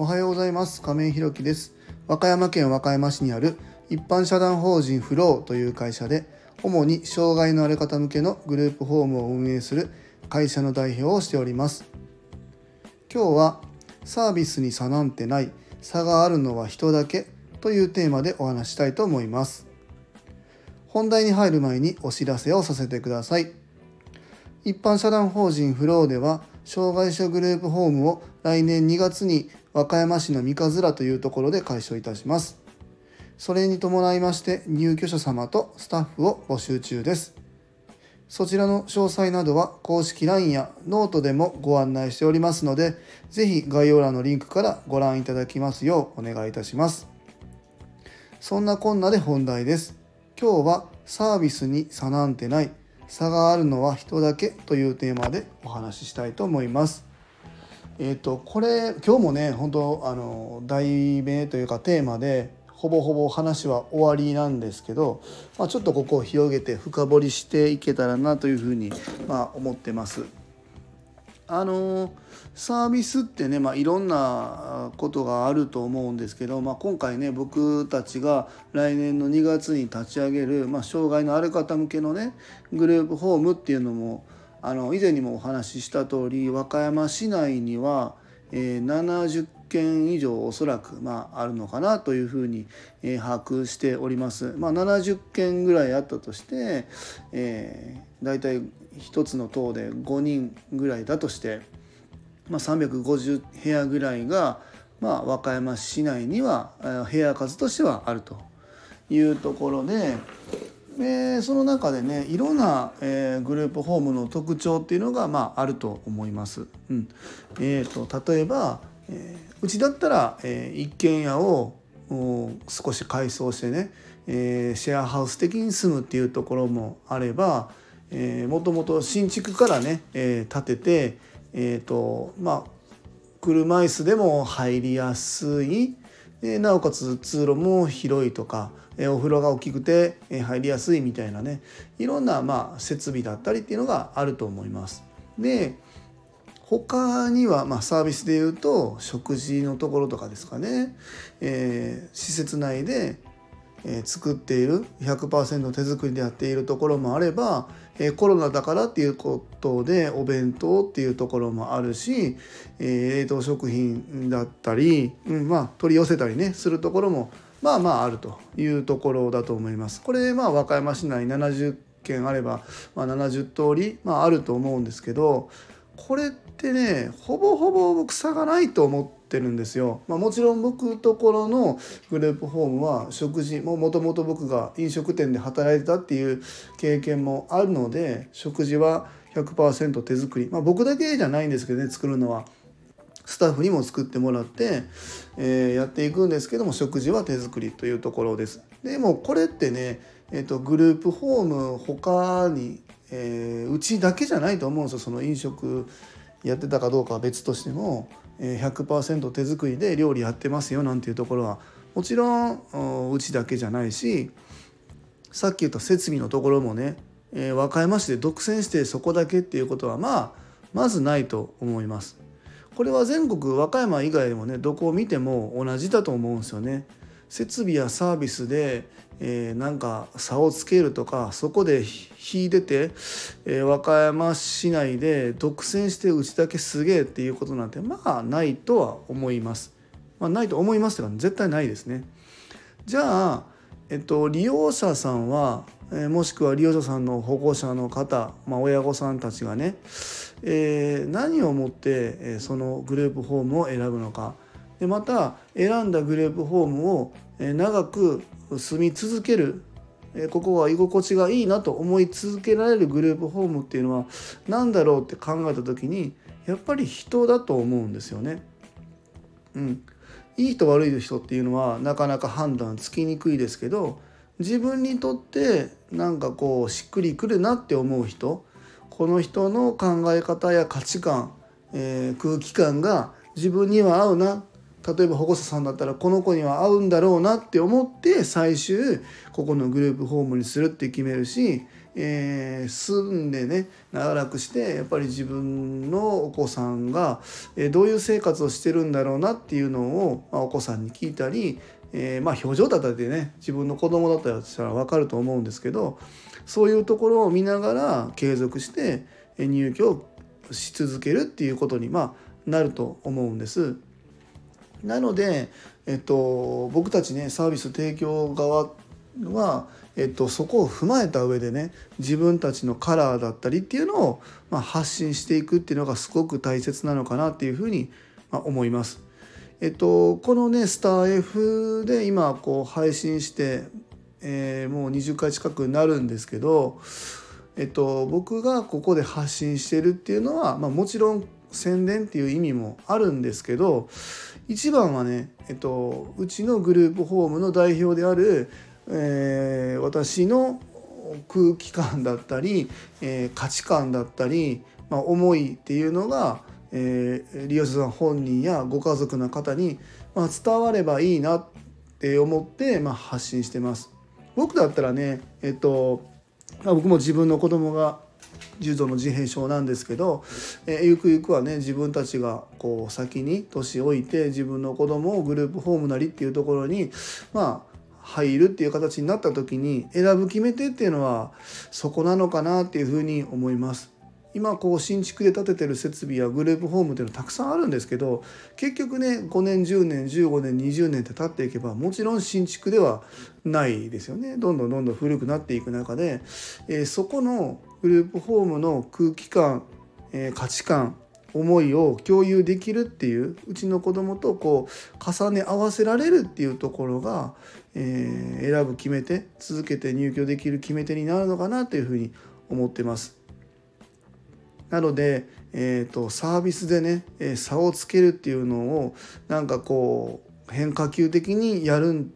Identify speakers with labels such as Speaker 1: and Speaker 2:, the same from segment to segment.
Speaker 1: おはようございます。亀井ひろきです。和歌山県和歌山市にある一般社団法人フローという会社で主に障害のある方向けのグループホームを運営する会社の代表をしております。今日はサービスに差なんてない差があるのは人だけというテーマでお話したいと思います。本題に入る前にお知らせをさせてください。一般社団法人フローでは障害者グループホームを来年2月に和歌山市の三日面というところで開所いたします。それに伴いまして入居者様とスタッフを募集中です。そちらの詳細などは公式 LINE やノートでもご案内しておりますので、ぜひ概要欄のリンクからご覧いただきますようお願いいたします。そんなこんなで本題です。今日はサービスに差なんてない差があるのは人だけというテーマでお話ししたいと思います。えっ、ー、とこれ今日もね本当あの題名というかテーマでほぼほぼ話は終わりなんですけど、まあ、ちょっとここを広げて深掘りしていけたらなというふうに、まあ、思ってます。あのサービスってね、まあ、いろんなことがあると思うんですけど、まあ、今回ね僕たちが来年の2月に立ち上げる、まあ、障害のある方向けのねグループホームっていうのもあの以前にもお話しした通り和歌山市内には、えー、70件以上おそらく、まあ、あるのかなというふうに、えー、把握しております。まあ、70件ぐらいあったとして、えー、大体1つの棟で5人ぐらいだとして、まあ、350部屋ぐらいが、まあ、和歌山市内には部屋数としてはあるというところで。でその中でねいろんな、えー、グループホームの特徴っていうのが、まあ、あると思います。うんえーと、例えば、えー、うちだったら、えー、一軒家を少し改装してね、えー、シェアハウス的に住むっていうところもあれば、えー、もともと新築からね、えー、建てて、えーとまあ、車椅子でも入りやすいえなおかつ通路も広いとか、えお風呂が大きくて、え入りやすいみたいなねいろんな、まあ、設備だったりっていうのがあると思います。で他には、まあ、サービスでいうと食事のところとかですかね、えー、施設内でえ作っている100%手作りでやっているところもあれば、えコロナだからっていうことでお弁当っていうところもあるし、え冷凍食品だったり、うんまあ、取り寄せたりねするところもまあまああるというところだと思います。これまあ和歌山市内70件あれば、まあ、70通り、まあ、あると思うんですけどこれってねほぼほぼ僕差がないと思ってってるんですよ。まあ、もちろん僕ところのグループホームは食事ももともと僕が飲食店で働いてたっていう経験もあるので食事は100%手作り、まあ、僕だけじゃないんですけどね作るのは。スタッフにも作ってもらって、えー、やっていくんですけども食事は手作りというところです。でもこれってね、えーと、グループホーム他に、えー、うちだけじゃないと思うんですよその飲食やってたかどうかは別としても100%手作りで料理やってますよなんていうところはもちろんうちだけじゃないしさっき言った設備のところもね、え和歌山市で独占してそこだけっていうことはまあまずないと思います。これは全国和歌山以外でもねどこを見ても同じだと思うんですよね。設備やサービスで、えー、なんか差をつけるとかそこで引出て、えー、和歌山市内で独占してうちだけすげえっていうことなんてまあないとは思います。まあ、ないと思いますが絶対ないですね。じゃあ、えっと、利用者さんは、えー、もしくは利用者さんの保護者の方、まあ、親御さんたちがね、えー、何をもって、えー、そのグループホームを選ぶのか。でまた選んだグループホームを長く住み続けるここは居心地がいいなと思い続けられるグループホームっていうのは何だろうって考えた時にやっぱり人だと思うんですよね。うん、いい人悪い人っていうのはなかなか判断つきにくいですけど自分にとってなんかこうしっくりくるなって思う人この人の考え方や価値観、えー、空気感が自分には合うな例えば保護者さんだったらこの子には合うんだろうなって思って最終ここのグループホームにするって決めるしえー、住んでね長らくしてやっぱり自分のお子さんが、え、どういう生活をしてるんだろうなっていうのを、ま、お子さんに聞いたり、えー、まあ表情だったりでね自分の子供だったらしたら分かると思うんですけどそういうところを見ながら継続して入居をし続けるっていうことに、まあ、なると思うんです。なので、えっと、僕たちねサービス提供側は、えっと、そこを踏まえた上でね自分たちのカラーだったりっていうのを、まあ、発信していくっていうのがすごく大切なのかなっていうふうに、まあ、思います。えっと、このねスター F で今こう配信して、えー、もう20回近くなるんですけど、えっと、僕がここで発信してるっていうのは、まあ、もちろん宣伝っていう意味もあるんですけど一番はね、えっと、うちのグループホームの代表である、えー、私の空気感だったり、えー、価値観だったり、まあ、思いっていうのが、えー、利用者さん本人やご家族の方に、まあ、伝わればいいなって思って、まあ、発信してます。僕だったらね、えっとあ、僕も自分の子供が重度の自閉症なんですけど、え、ゆくゆくはね自分たちがこう先に年老いて自分の子供をグループホームなりっていうところにまあ入るっていう形になった時に選ぶ決め手っていうのはそこなのかなっていうふうに思います。今こう新築で建ててる設備やグループホームっていうのたくさんあるんですけど結局ね5年10年15年20年って経っていけばもちろん新築ではないですよねどんどんどんどん古くなっていく中で、えー、そこのグループホームの空気感、えー、価値観思いを共有できるっていううちの子供とこう重ね合わせられるっていうところが、えー、選ぶ決め手続けて入居できる決め手になるのかなというふうに思ってます。なので、えーと、サービスでね、えー、差をつけるっていうのをなんかこう変化球的にやる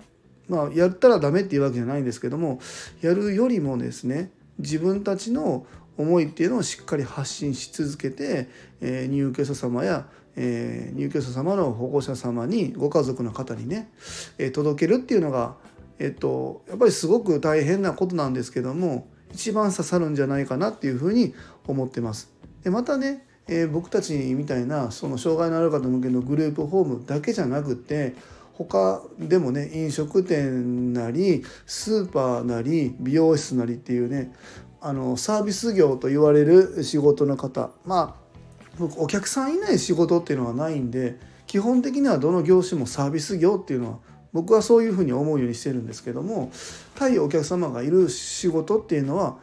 Speaker 1: まあやったらダメっていうわけじゃないんですけどもやるよりもですね自分たちの思いっていうのをしっかり発信し続けて、えー、入居者様や、えー、入居者様の保護者様にご家族の方にね、え、届けるっていうのが、えっと、やっぱりすごく大変なことなんですけども一番刺さるんじゃないかなっていうふうに思ってます。でまたね、えー、僕たちみたいなその障害のある方向けのグループホームだけじゃなくて他でもね飲食店なりスーパーなり美容室なりっていうねあのサービス業と言われる仕事の方まあ僕お客さんいない仕事っていうのはないんで基本的にはどの業種もサービス業っていうのは僕はそういうふうに思うようにしてるんですけども対お客様がいる仕事っていうのは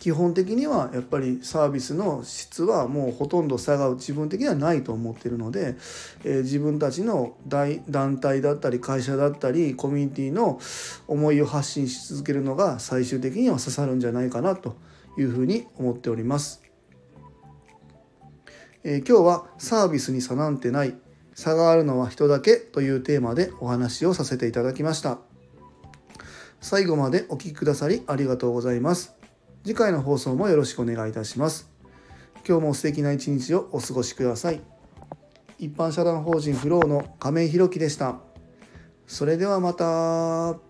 Speaker 1: 基本的にはやっぱりサービスの質はもうほとんど差が自分的にはないと思ってるので、えー、自分たちの大団体だったり会社だったりコミュニティの思いを発信し続けるのが最終的には刺さるんじゃないかなというふうに思っております。えー、今日はサービスに差なんてない差があるのは人だけというテーマでお話をさせていただきました。最後までお聴きくださりありがとうございます。次回の放送もよろしくお願いいたします。今日も素敵な一日をお過ごしください。一般社団法人フローの亀井宏樹でした。それではまた。